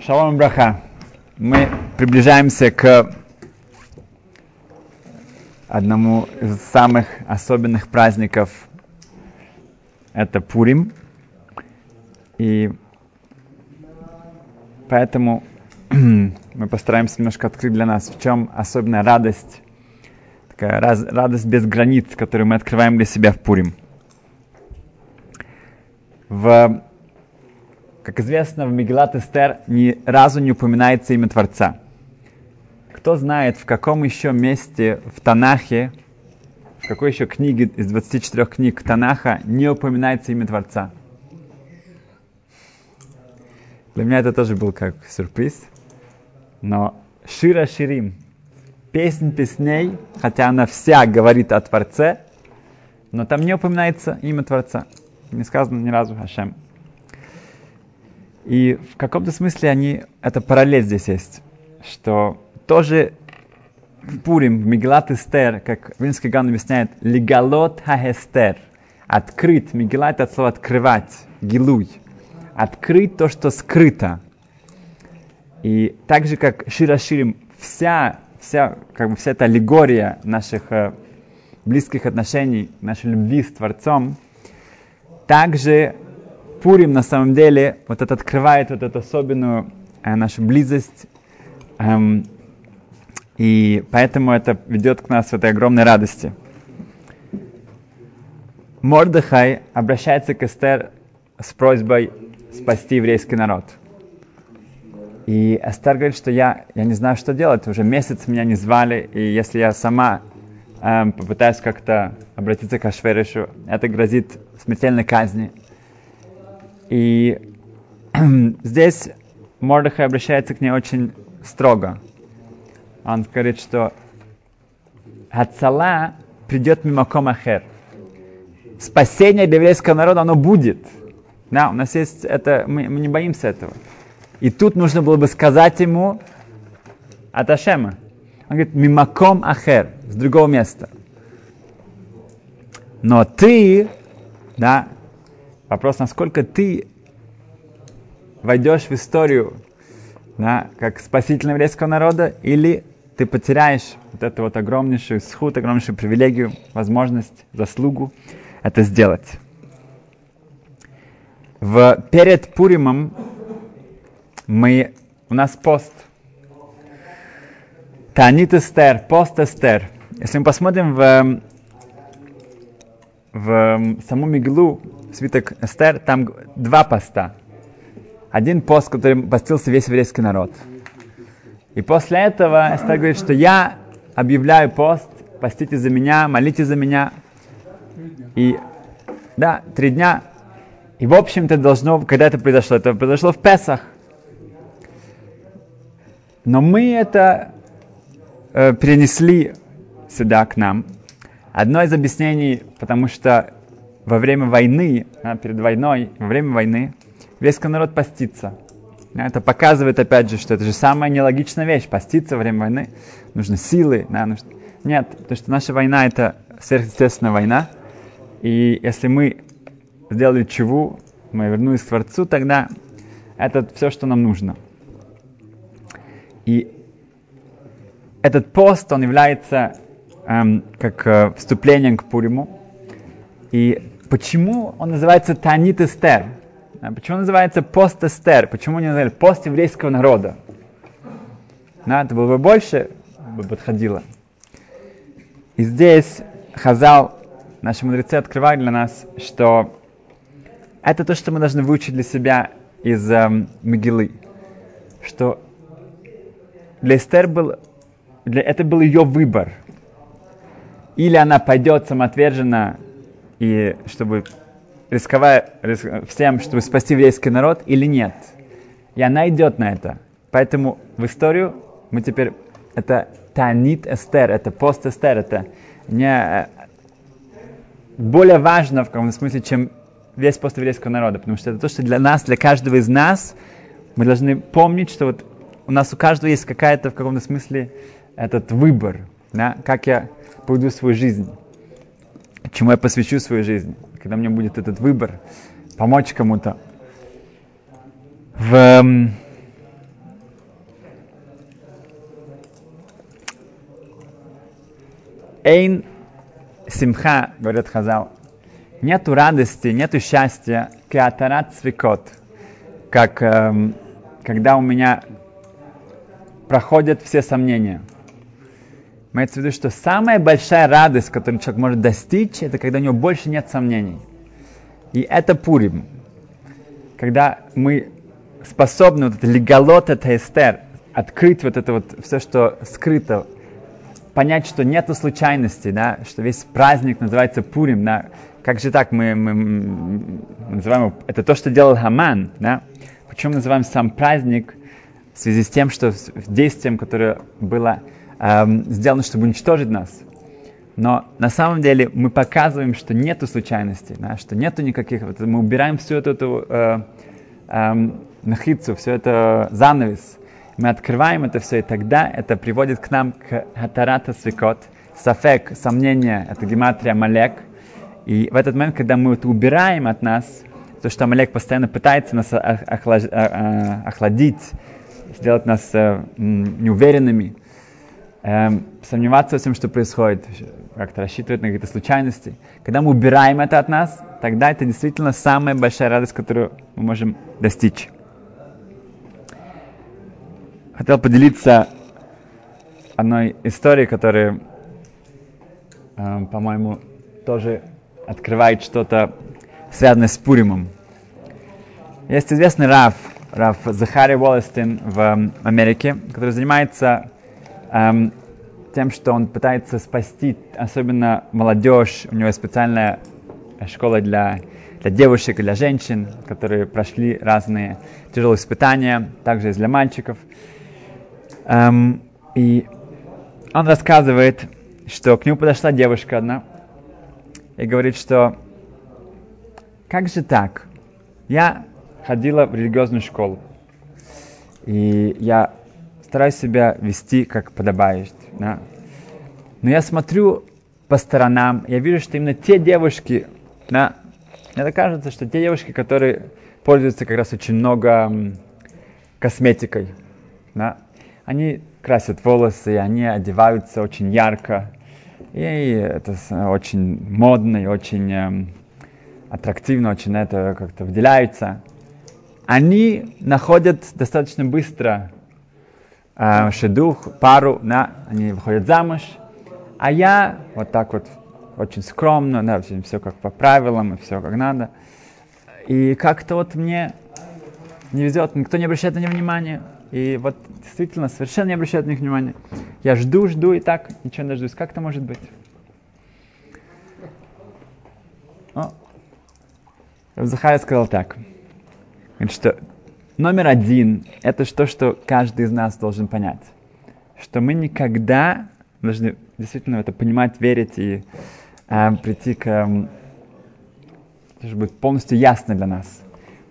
Шалом браха. Мы приближаемся к одному из самых особенных праздников. Это Пурим. И поэтому мы постараемся немножко открыть для нас, в чем особенная радость, такая раз, радость без границ, которую мы открываем для себя в Пурим. В как известно, в Мегилат Эстер ни разу не упоминается имя Творца. Кто знает, в каком еще месте в Танахе, в какой еще книге из 24 книг Танаха не упоминается имя Творца? Для меня это тоже был как сюрприз. Но Шира Ширим, песнь песней, хотя она вся говорит о Творце, но там не упоминается имя Творца. Не сказано ни разу Хашем. И в каком-то смысле они, это параллель здесь есть, что тоже Пурим, в Мегилат Эстер, как Винский Ган объясняет, легалот хаэстер, открыть, Мегила это от слова открывать, гилуй, открыть то, что скрыто. И так же, как Шираширим, вся, вся, как бы вся эта аллегория наших э, близких отношений, нашей любви с Творцом, также Пурим на самом деле вот это открывает вот эту особенную э, нашу близость, эм, и поэтому это ведет к нас в этой огромной радости. Мордыхай обращается к Эстер с просьбой спасти еврейский народ. И Эстер говорит, что я, я не знаю, что делать, уже месяц меня не звали, и если я сама эм, попытаюсь как-то обратиться к Ашверишу, это грозит смертельной казни. И здесь Мордыхай обращается к ней очень строго. Он говорит, что Хацала придет мимо Комахер. Спасение еврейского народа, оно будет. Да, у нас есть это, мы, мы не боимся этого. И тут нужно было бы сказать ему от Ашема. Он говорит, мимаком ахер, с другого места. Но ты, да, Вопрос, насколько ты войдешь в историю да, как спаситель еврейского народа, или ты потеряешь вот эту вот огромнейшую сход, огромнейшую привилегию, возможность, заслугу это сделать. В, перед Пуримом мы, у нас пост. Танит Эстер, пост Эстер. Если мы посмотрим в, в саму Миглу, свиток Эстер, там два поста. Один пост, который постился весь еврейский народ. И после этого Эстер говорит, что я объявляю пост, постите за меня, молите за меня. И да, три дня. И в общем-то должно, когда это произошло, это произошло в Песах. Но мы это э, перенесли сюда к нам. Одно из объяснений, потому что во время войны, а, перед войной, во время войны, еврейский народ постится. Это показывает, опять же, что это же самая нелогичная вещь. Поститься во время войны. Нужны силы. Да, нужно... Нет, потому что наша война – это сверхъестественная война. И если мы сделали чего, мы вернулись к Творцу, тогда это все, что нам нужно. И этот пост, он является эм, как э, вступлением к Пуриму. И Почему он называется Танит Эстер? А почему он называется пост Эстер? Почему не называли пост еврейского народа? Да, это было бы больше, бы подходило. И здесь Хазал, наши мудрецы открывают для нас, что это то, что мы должны выучить для себя из эм, Мегилы. Что для Эстер был, для, это был ее выбор. Или она пойдет самоотверженно и чтобы рисковать риск, всем, чтобы спасти еврейский народ или нет. И она идет на это. Поэтому в историю мы теперь... Это Танит Эстер, это пост Эстер, это не э, более важно в каком смысле, чем весь пост еврейского народа, потому что это то, что для нас, для каждого из нас, мы должны помнить, что вот у нас у каждого есть какая-то в каком-то смысле этот выбор, да, как я поведу свою жизнь чему я посвящу свою жизнь, когда мне будет этот выбор, помочь кому-то. В, эм, Эйн симха, говорят Хазал, нету радости, нету счастья, кеатарат свекот, как эм, когда у меня проходят все сомнения – Имеется в виду, что самая большая радость, которую человек может достичь, это когда у него больше нет сомнений. И это Пурим. Когда мы способны вот это легалот, это эстер, открыть вот это вот все, что скрыто, понять, что нету случайностей, да, что весь праздник называется Пурим, да, как же так мы, мы, называем это то, что делал Хаман, да, почему называем сам праздник в связи с тем, что действием, которое было эм, сделано, чтобы уничтожить нас. Но на самом деле мы показываем, что нету случайностей, да, что нету никаких, вот, мы убираем всю эту, эту э, э, нахицу, все это занавес, мы открываем это все, и тогда это приводит к нам к хатарата свекот, сафек, сомнение, это гематрия малек. И в этот момент, когда мы это убираем от нас, то, что Амалек постоянно пытается нас охладить, сделать нас э, неуверенными, эм, сомневаться во всем, что происходит, как-то рассчитывать на какие-то случайности. Когда мы убираем это от нас, тогда это действительно самая большая радость, которую мы можем достичь хотел поделиться одной историей, которая, э, по-моему, тоже открывает что-то связанное с Пуримом. Есть известный Раф, Раф Захари Уоллестин в Америке, который занимается эм, тем, что он пытается спасти особенно молодежь. У него есть специальная школа для, для девушек и для женщин, которые прошли разные тяжелые испытания, также и для мальчиков. Эм, и он рассказывает, что к нему подошла девушка одна и говорит, что как же так? Я ходила в религиозную школу, и я стараюсь себя вести как подобает. Да? Но я смотрю по сторонам, я вижу, что именно те девушки, да, мне кажется, что те девушки, которые пользуются как раз очень много косметикой, да, они красят волосы, они одеваются очень ярко. И это очень модно и очень э, аттрактивно, очень это как-то выделяются. Они находят достаточно быстро э, шедух, пару, да, они выходят замуж. А я вот так вот очень скромно, да, все как по правилам и все как надо. И как-то вот мне не везет, никто не обращает на него внимания. И вот действительно совершенно не обращают на них внимания. Я жду, жду и так ничего не дождусь. Как это может быть? О, Захария сказал так. Что номер один – это то, что каждый из нас должен понять. Что мы никогда должны действительно это понимать, верить и э, прийти к... Э, чтобы будет полностью ясно для нас.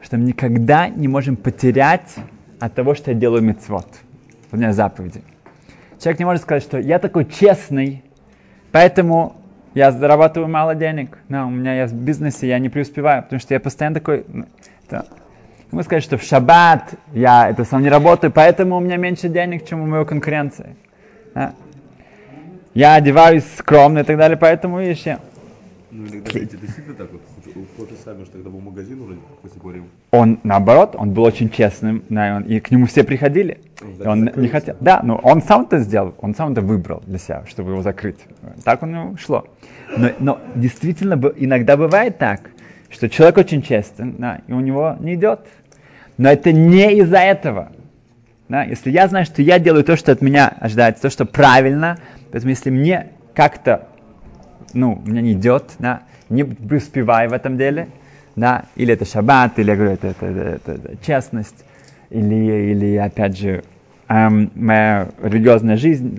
Что мы никогда не можем потерять от того, что я делаю мецвод, выполняю заповеди. Человек не может сказать, что я такой честный, поэтому я зарабатываю мало денег. No, у меня есть в бизнесе, я не преуспеваю, потому что я постоянно такой... Ему сказать, что в шаббат я это сам не работаю, поэтому у меня меньше денег, чем у моей конкуренции. Да? Я одеваюсь скромно и так далее, поэтому видишь. Ну, иногда эти действительно так вот тот же самый, что тогда был магазин уже, если говорим. Он, наоборот, он был очень честным, да, и к нему все приходили. Да, он не хотел. Да, но он сам это сделал, он сам это выбрал для себя, чтобы его закрыть. Так у него шло. Но, но действительно, иногда бывает так, что человек очень честен, да, и у него не идет. Но это не из-за этого. Да? Если я знаю, что я делаю то, что от меня ожидается, то, что правильно, поэтому если мне как-то, ну, мне не идет, да, не преуспевай в этом деле, да, или это шаббат, или я говорю, это, это, это, это честность, или, или опять же, эм, моя религиозная жизнь.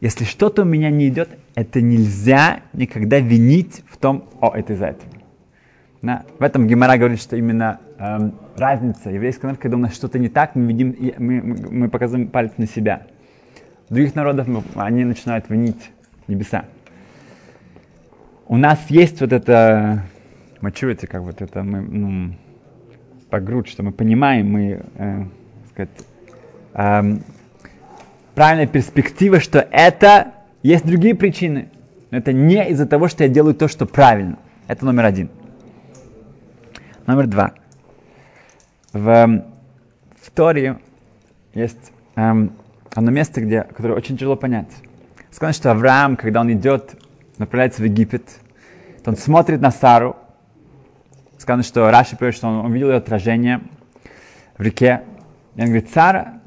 Если что-то у меня не идет, это нельзя никогда винить в том, о, это из-за этого. Да? В этом Гемора говорит, что именно эм, разница еврейского народа, когда у нас что-то не так, мы, видим, мы, мы показываем палец на себя. Других народах мы, они начинают винить небеса у нас есть вот это maturity, как вот это мы, ну, по грудь, что мы понимаем, мы, э, сказать, э, правильная перспектива, что это есть другие причины. Но это не из-за того, что я делаю то, что правильно. Это номер один. Номер два. В, эм, в Торе есть эм, одно место, где, которое очень тяжело понять. Сказано, что Авраам, когда он идет, направляется в Египет, то он смотрит на Сару. Сказано, что Раши пишет, что он увидел ее отражение в реке. И он говорит, Сара,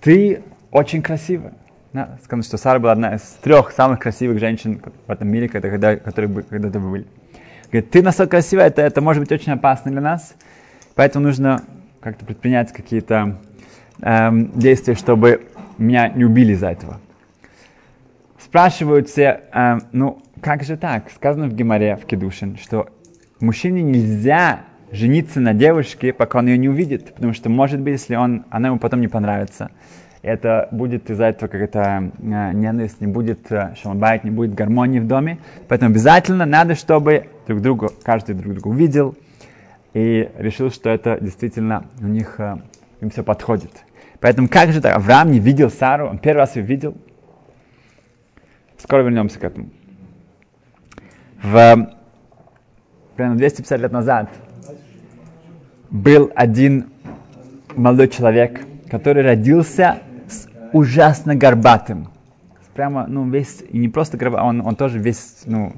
ты очень красивая. Да, сказано, что Сара была одна из трех самых красивых женщин в этом мире, когда, которые когда-то были. Говорит, ты настолько красивая, это, это может быть очень опасно для нас, поэтому нужно как-то предпринять какие-то эм, действия, чтобы меня не убили из-за этого. Спрашивают все, эм, ну, как же так? Сказано в Геморе, в Кедушин, что мужчине нельзя жениться на девушке, пока он ее не увидит, потому что, может быть, если он, она ему потом не понравится, это будет из-за этого какая-то э, ненависть, не будет э, шалбайт, не будет гармонии в доме. Поэтому обязательно надо, чтобы друг друга, каждый друг друга увидел и решил, что это действительно у них, э, им все подходит. Поэтому как же так? Авраам не видел Сару, он первый раз ее видел. Скоро вернемся к этому. В, примерно 250 лет назад был один молодой человек, который родился с ужасно горбатым. Прямо, ну, весь, и не просто горбатый, он, он тоже весь, ну,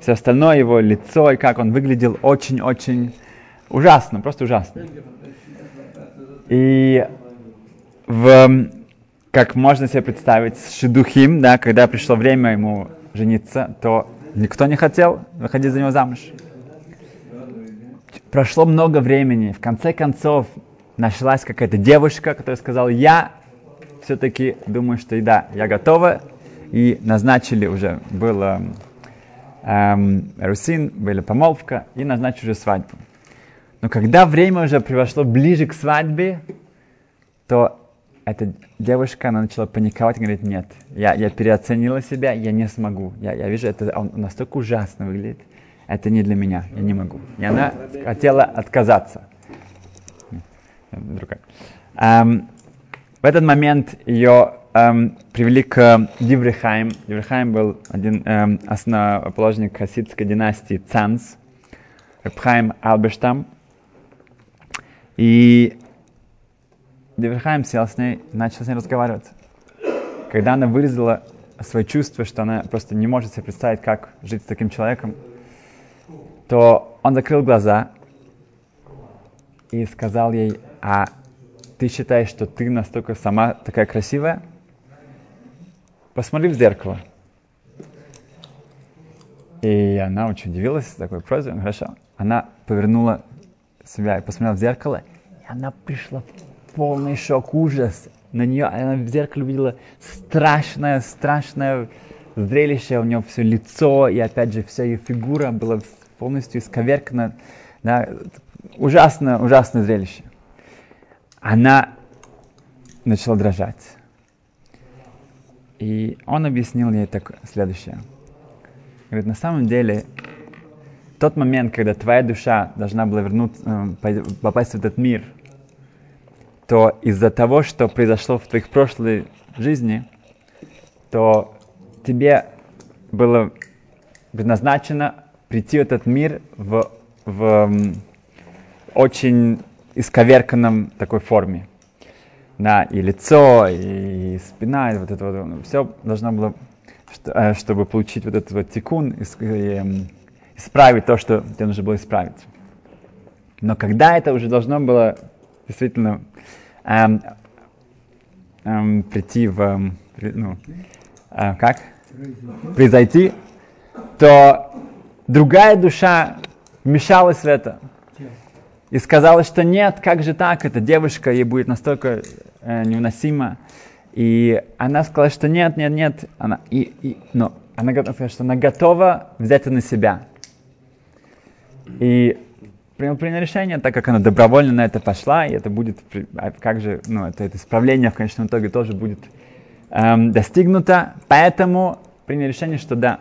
все остальное, его лицо и как он выглядел, очень-очень ужасно, просто ужасно. И в, как можно себе представить, с Шидухим, да, когда пришло время ему жениться, то никто не хотел выходить за него замуж. Прошло много времени, в конце концов нашлась какая-то девушка, которая сказала, я все-таки думаю, что да, я готова, и назначили уже, было эм, русин, была помолвка, и назначили уже свадьбу. Но когда время уже пришло ближе к свадьбе, то эта девушка, она начала паниковать и говорит, нет, я, я переоценила себя, я не смогу. Я, я вижу, это он настолько ужасно выглядит. Это не для меня, я не могу. И она хотела отказаться. Um, в этот момент ее um, привели к Диврихайм. Диврихайм был один um, основоположник хасидской династии Цанс, Рабхайм Албештам. И Деверхайм сел с ней, начал с ней разговаривать. Когда она выразила свои чувства, что она просто не может себе представить, как жить с таким человеком, то он закрыл глаза и сказал ей, а ты считаешь, что ты настолько сама такая красивая? Посмотри в зеркало. И она очень удивилась такой просьбе. Хорошо. Она повернула себя и посмотрела в зеркало, и она пришла в полный шок, ужас. На нее, она в зеркале увидела страшное, страшное зрелище, у нее все лицо, и опять же вся ее фигура была полностью исковеркана. Да, ужасное, ужасное зрелище. Она начала дрожать. И он объяснил ей так следующее. Говорит, на самом деле, тот момент, когда твоя душа должна была вернуться, э, попасть в этот мир – то из-за того, что произошло в твоих прошлой жизни, то тебе было предназначено прийти в этот мир в, в очень исковерканном такой форме. Да, и лицо, и спина, и вот это вот, все должно было, э, чтобы получить вот этот вот тикун, исправить то, что тебе нужно было исправить. Но когда это уже должно было действительно эм, эм, прийти в, эм, ну, э, как? Произойти, то другая душа вмешалась в это и сказала, что нет, как же так, эта девушка, ей будет настолько э, невыносимо. И она сказала, что нет, нет, нет. Она, и, и, но она сказала, что она готова взять это на себя. И принял, решение, так как она добровольно на это пошла, и это будет, а как же, ну, это, это исправление в конечном итоге тоже будет эм, достигнуто, поэтому принял решение, что да,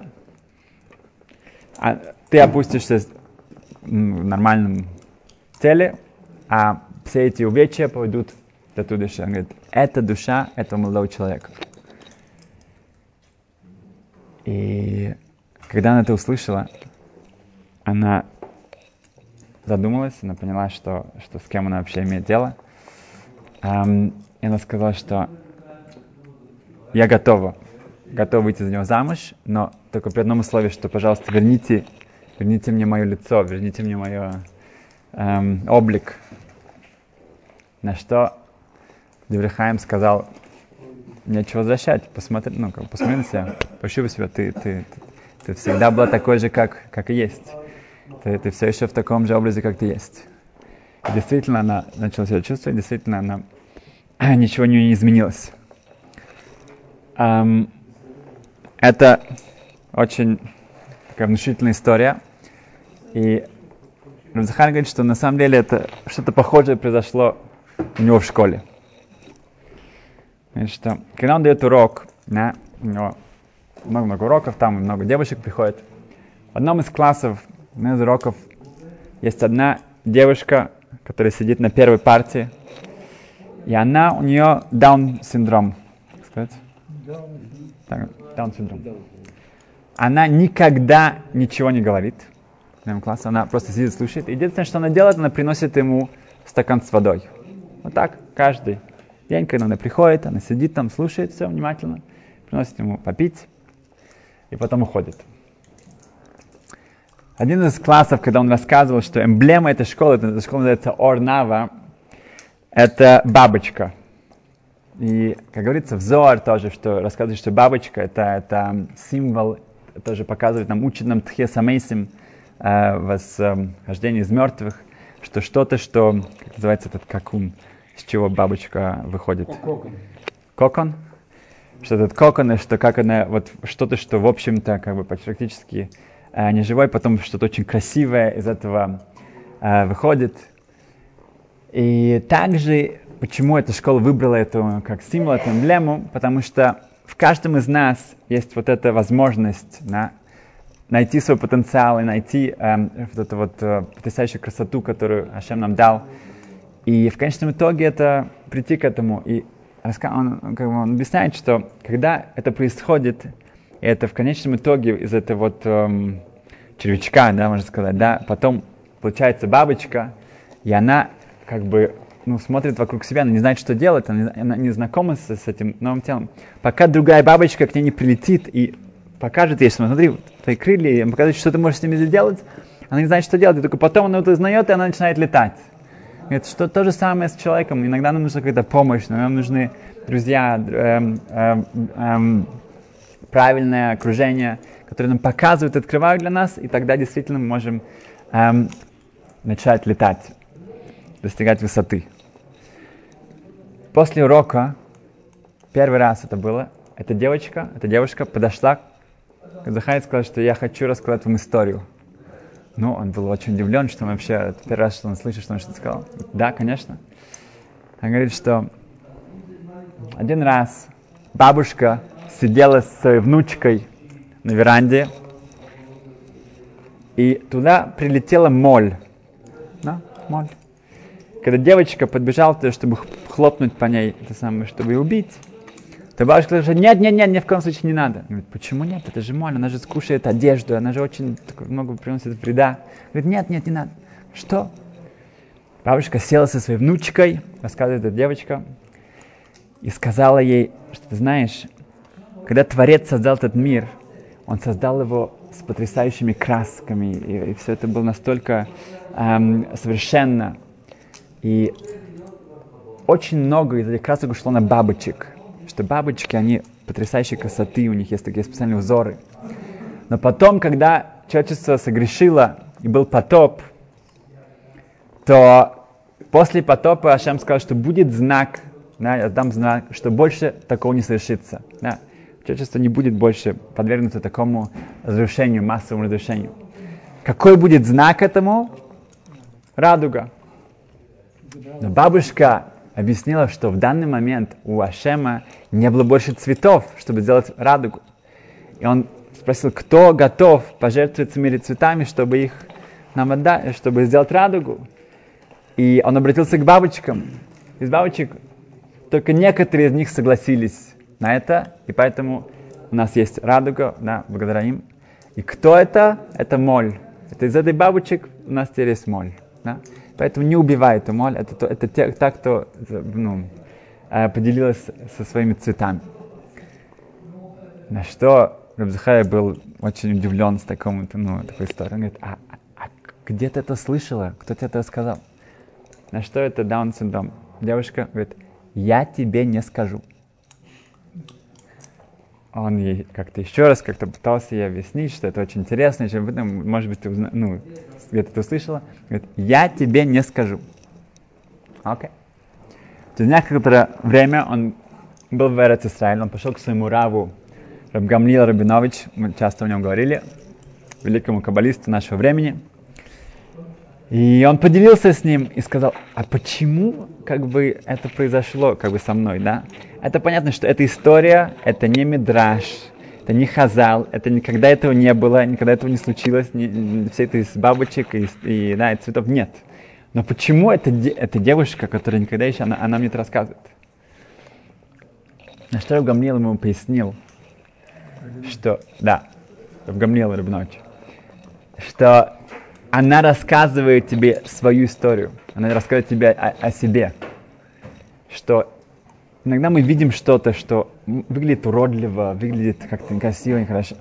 а, ты опустишься в нормальном теле, а все эти увечья пойдут в эту душу. Он говорит, это душа этого молодого человека. И когда она это услышала, она задумалась, она поняла, что, что с кем она вообще имеет дело. Um, и она сказала, что я готова, готова выйти за него замуж, но только при одном условии, что, пожалуйста, верните, верните мне мое лицо, верните мне мое эм, облик. На что Деврихаем сказал, нечего возвращать, посмотри, ну, как, посмотри на себя, пощупай себя, ты, ты, ты, ты всегда была такой же, как, как и есть. Ты, ты все еще в таком же образе, как ты есть. И действительно, она начала себя чувствовать, действительно, она ничего не изменилось. Um, это очень такая внушительная история. И Рамзахан говорит, что на самом деле это что-то похожее произошло у него в школе. Значит, что, когда он дает урок, да, у него много-много уроков, там много девушек приходит. В одном из классов, на из уроков, есть одна девушка, которая сидит на первой партии, и она, у нее даун-синдром. Сказать? Даун-синдром. Она никогда ничего не говорит в классе, она просто сидит, слушает. Единственное, что она делает, она приносит ему стакан с водой. Вот так, каждый день, когда она приходит, она сидит там, слушает все внимательно, приносит ему попить и потом уходит. Один из классов, когда он рассказывал, что эмблема этой школы, эта школа называется Орнава, это бабочка. И, как говорится, взор тоже, что рассказывает, что бабочка это, это символ, тоже показывает нам, учит нам Тхеса Мейсим, э, восхождение из мертвых, что что-то, что, как называется этот какун, с чего бабочка выходит. Кокон. Кокон? Что этот кокон, что как она, вот что-то, что, в общем-то, как бы практически э, не живой, потом что-то очень красивое из этого э, выходит. И также, почему эта школа выбрала эту как символ, эту эмблему, потому что в каждом из нас есть вот эта возможность да, найти свой потенциал и найти эм, вот эту вот э, потрясающую красоту, которую Ашем нам дал. И в конечном итоге это прийти к этому. И он, как бы, он объясняет, что когда это происходит, это в конечном итоге из этого вот эм, червячка, да, можно сказать, да, потом получается бабочка, и она как бы ну, смотрит вокруг себя, она не знает, что делать, она, она не знакома с, с этим новым телом. Пока другая бабочка к ней не прилетит и покажет ей, что смотри, твои крылья, показывает, что ты можешь с ними сделать, она не знает, что делать, и только потом она это узнает, и она начинает летать. Это что то же самое с человеком. Иногда нам нужна какая-то помощь, нам нужны друзья, эм, эм, эм, правильное окружение, которое нам показывает, открывают для нас, и тогда действительно мы можем эм, начать летать, достигать высоты. После урока, первый раз это было, эта девочка, эта девушка подошла к Захаре и сказала, что я хочу рассказать вам историю. Ну, он был очень удивлен, что он вообще первый раз, что он слышит, что он что-то сказал. Да, конечно. Он говорит, что один раз бабушка сидела с своей внучкой на веранде, и туда прилетела моль. Да, моль. Когда девочка подбежала туда, чтобы хлопнуть по ней, это самое, чтобы ее убить, то бабушка сказала, нет, нет, нет, ни в коем случае не надо. Говорит, почему нет? Это же моль, она же скушает одежду, она же очень много приносит вреда. Говорит, нет, нет, не надо. Что? Бабушка села со своей внучкой, рассказывает эта девочка, и сказала ей, что ты знаешь, когда Творец создал этот мир, он создал его с потрясающими красками, и, и все это было настолько эм, совершенно. И очень много из этих красок ушло на бабочек, что бабочки, они потрясающей красоты, у них есть такие специальные узоры. Но потом, когда человечество согрешило и был потоп, то после потопа Ашем сказал, что будет знак, да, я дам знак, что больше такого не совершится. Да. Человечество не будет больше подвергнуто такому разрушению, массовому разрушению. Какой будет знак этому? Радуга. Но бабушка объяснила, что в данный момент у Ашема не было больше цветов, чтобы сделать радугу. И он спросил, кто готов пожертвовать своими цветами, чтобы их нам отдать, чтобы сделать радугу. И он обратился к бабочкам. Из бабочек только некоторые из них согласились на это, и поэтому у нас есть радуга, да, благодаря им. И кто это? Это моль. Это из этой бабочек у нас теперь есть моль. Да? Поэтому не убивай эту моль. Это, то, это те, та, кто ну, э, поделилась со своими цветами. На что Рабзахай был очень удивлен с таком, ну, такой историей. Он говорит, а, а где ты это слышала? Кто тебе это сказал? На что это Даун-синдром? Девушка говорит, я тебе не скажу. Он ей как-то еще раз как-то пытался ей объяснить, что это очень интересно, что потом, может быть, ты узна... ну, где-то ты услышала. Говорит, я тебе не скажу. Окей. Okay. Через некоторое время он был в Эрец он пошел к своему раву Рабгамлил Рабинович, мы часто о нем говорили, великому каббалисту нашего времени. И он поделился с ним и сказал, а почему как бы это произошло как бы со мной, да? Это понятно, что эта история, это не мидраж, это не хазал, это никогда этого не было, никогда этого не случилось, не, все это из бабочек и, и, да, и цветов нет. Но почему эта, эта девушка, которая никогда еще, она, она мне это рассказывает? На что Гамлил ему пояснил, что, да, в Гамлил Рыбночь, что она рассказывает тебе свою историю, она рассказывает тебе о, о себе, что иногда мы видим что-то, что выглядит уродливо, выглядит как-то некрасиво, нехорошо,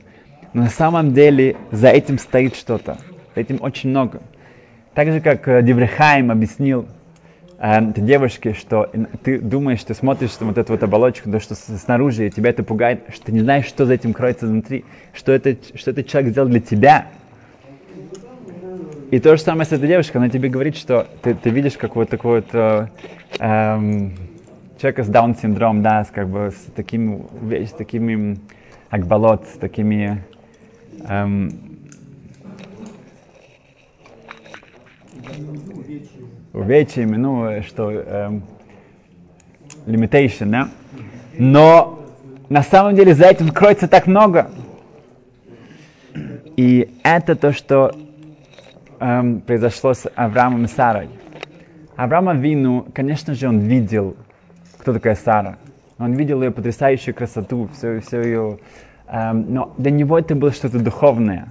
но на самом деле за этим стоит что-то, за этим очень много. Так же, как э, Деврехайм объяснил э, девушке, что ты думаешь, ты смотришь вот эту вот оболочку, то, что снаружи, и тебя это пугает, что ты не знаешь, что за этим кроется внутри, что, это, что этот человек сделал для тебя, и то же самое с этой девушкой, она тебе говорит, что ты, ты видишь как вот такой вот э, эм, человека с даун-синдромом, да, с, как бы, с такими, с такими акболот, с такими эм, увечьями, ну, что, эм, limitation, да? Но на самом деле за этим кроется так много. И это то, что эм, произошло с Авраамом и Сарой. Авраама Вину, конечно же, он видел, кто такая Сара. Он видел ее потрясающую красоту, все, все ее... Эм, но для него это было что-то духовное.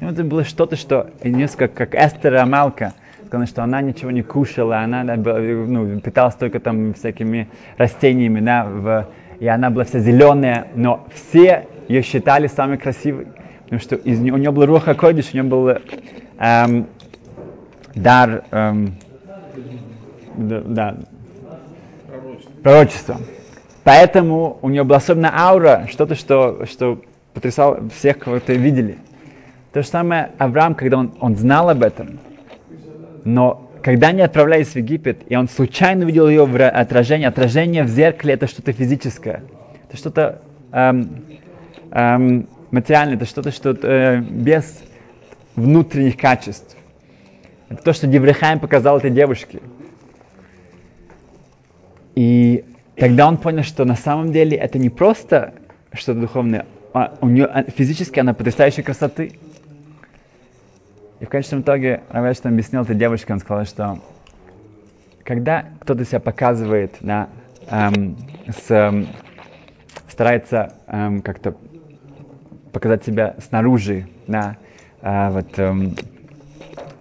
это было что-то, что несколько как Эстер Амалка, сказала, что она ничего не кушала, она ну, питалась только там всякими растениями, да, в, и она была вся зеленая, но все ее считали самой красивой, потому что из, у нее был руха койдиш, у нее был эм, дар эм, да, пророчества. Поэтому у нее была особенная аура, что-то, что, что потрясало всех, кого ты видели. То же самое Авраам, когда он, он знал об этом, но когда они отправлялись в Египет, и он случайно увидел ее в отражении, отражение в зеркале это что-то физическое, это что-то эм, эм, материальное, это что-то, что э, без внутренних качеств. Это то, что Деврихаем показал этой девушке. И тогда он понял, что на самом деле это не просто что-то духовное, а у нее а, физически она потрясающей красоты. И в конечном итоге Равеш объяснил этой девушке, он сказал, что когда кто-то себя показывает, да, эм, с, эм, старается эм, как-то показать себя снаружи, да, вот, эм,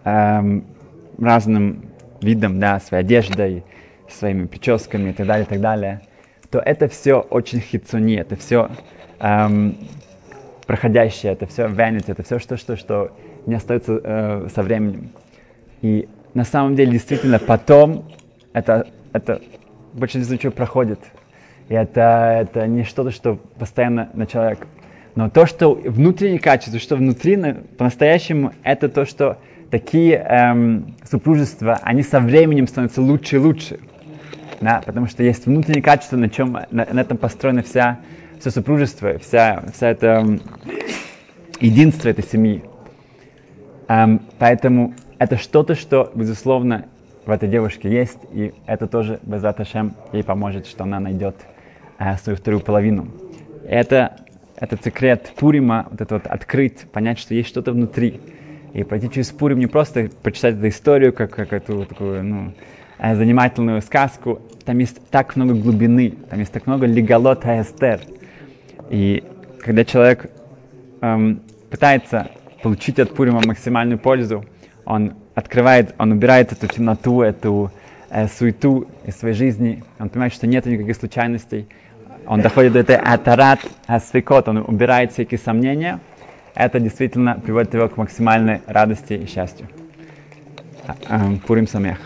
эм, разным видом, да, своей одеждой, своими прическами и так далее, и так далее, то это все очень хитцуни, это все эм, проходящее, это все vanity, это все что, что, что не остается э, со временем. И на самом деле, действительно, потом это, это большинство чего проходит. И это, это не что-то, что постоянно на человек но то, что внутреннее качество, что внутри по-настоящему, это то, что такие эм, супружества, они со временем становятся лучше и лучше. Да, потому что есть внутреннее качество, на чем на, на этом построено вся, все супружество, вся, вся это единство этой семьи. Эм, поэтому это что-то, что, безусловно, в этой девушке есть, и это тоже, без Аташем, ей поможет, что она найдет э, свою вторую половину. Это этот секрет Пурима, вот это вот открыть, понять, что есть что-то внутри. И пойти через Пурим не просто почитать эту историю, как, как эту такую, ну, э, занимательную сказку. Там есть так много глубины, там есть так много легалот эстер. И когда человек эм, пытается получить от Пурима максимальную пользу, он открывает, он убирает эту темноту, эту э, суету из своей жизни, он понимает, что нет никаких случайностей, он доходит до этой атарат асвикот, он убирает всякие сомнения, это действительно приводит его к максимальной радости и счастью. А, э, Пурим Самех.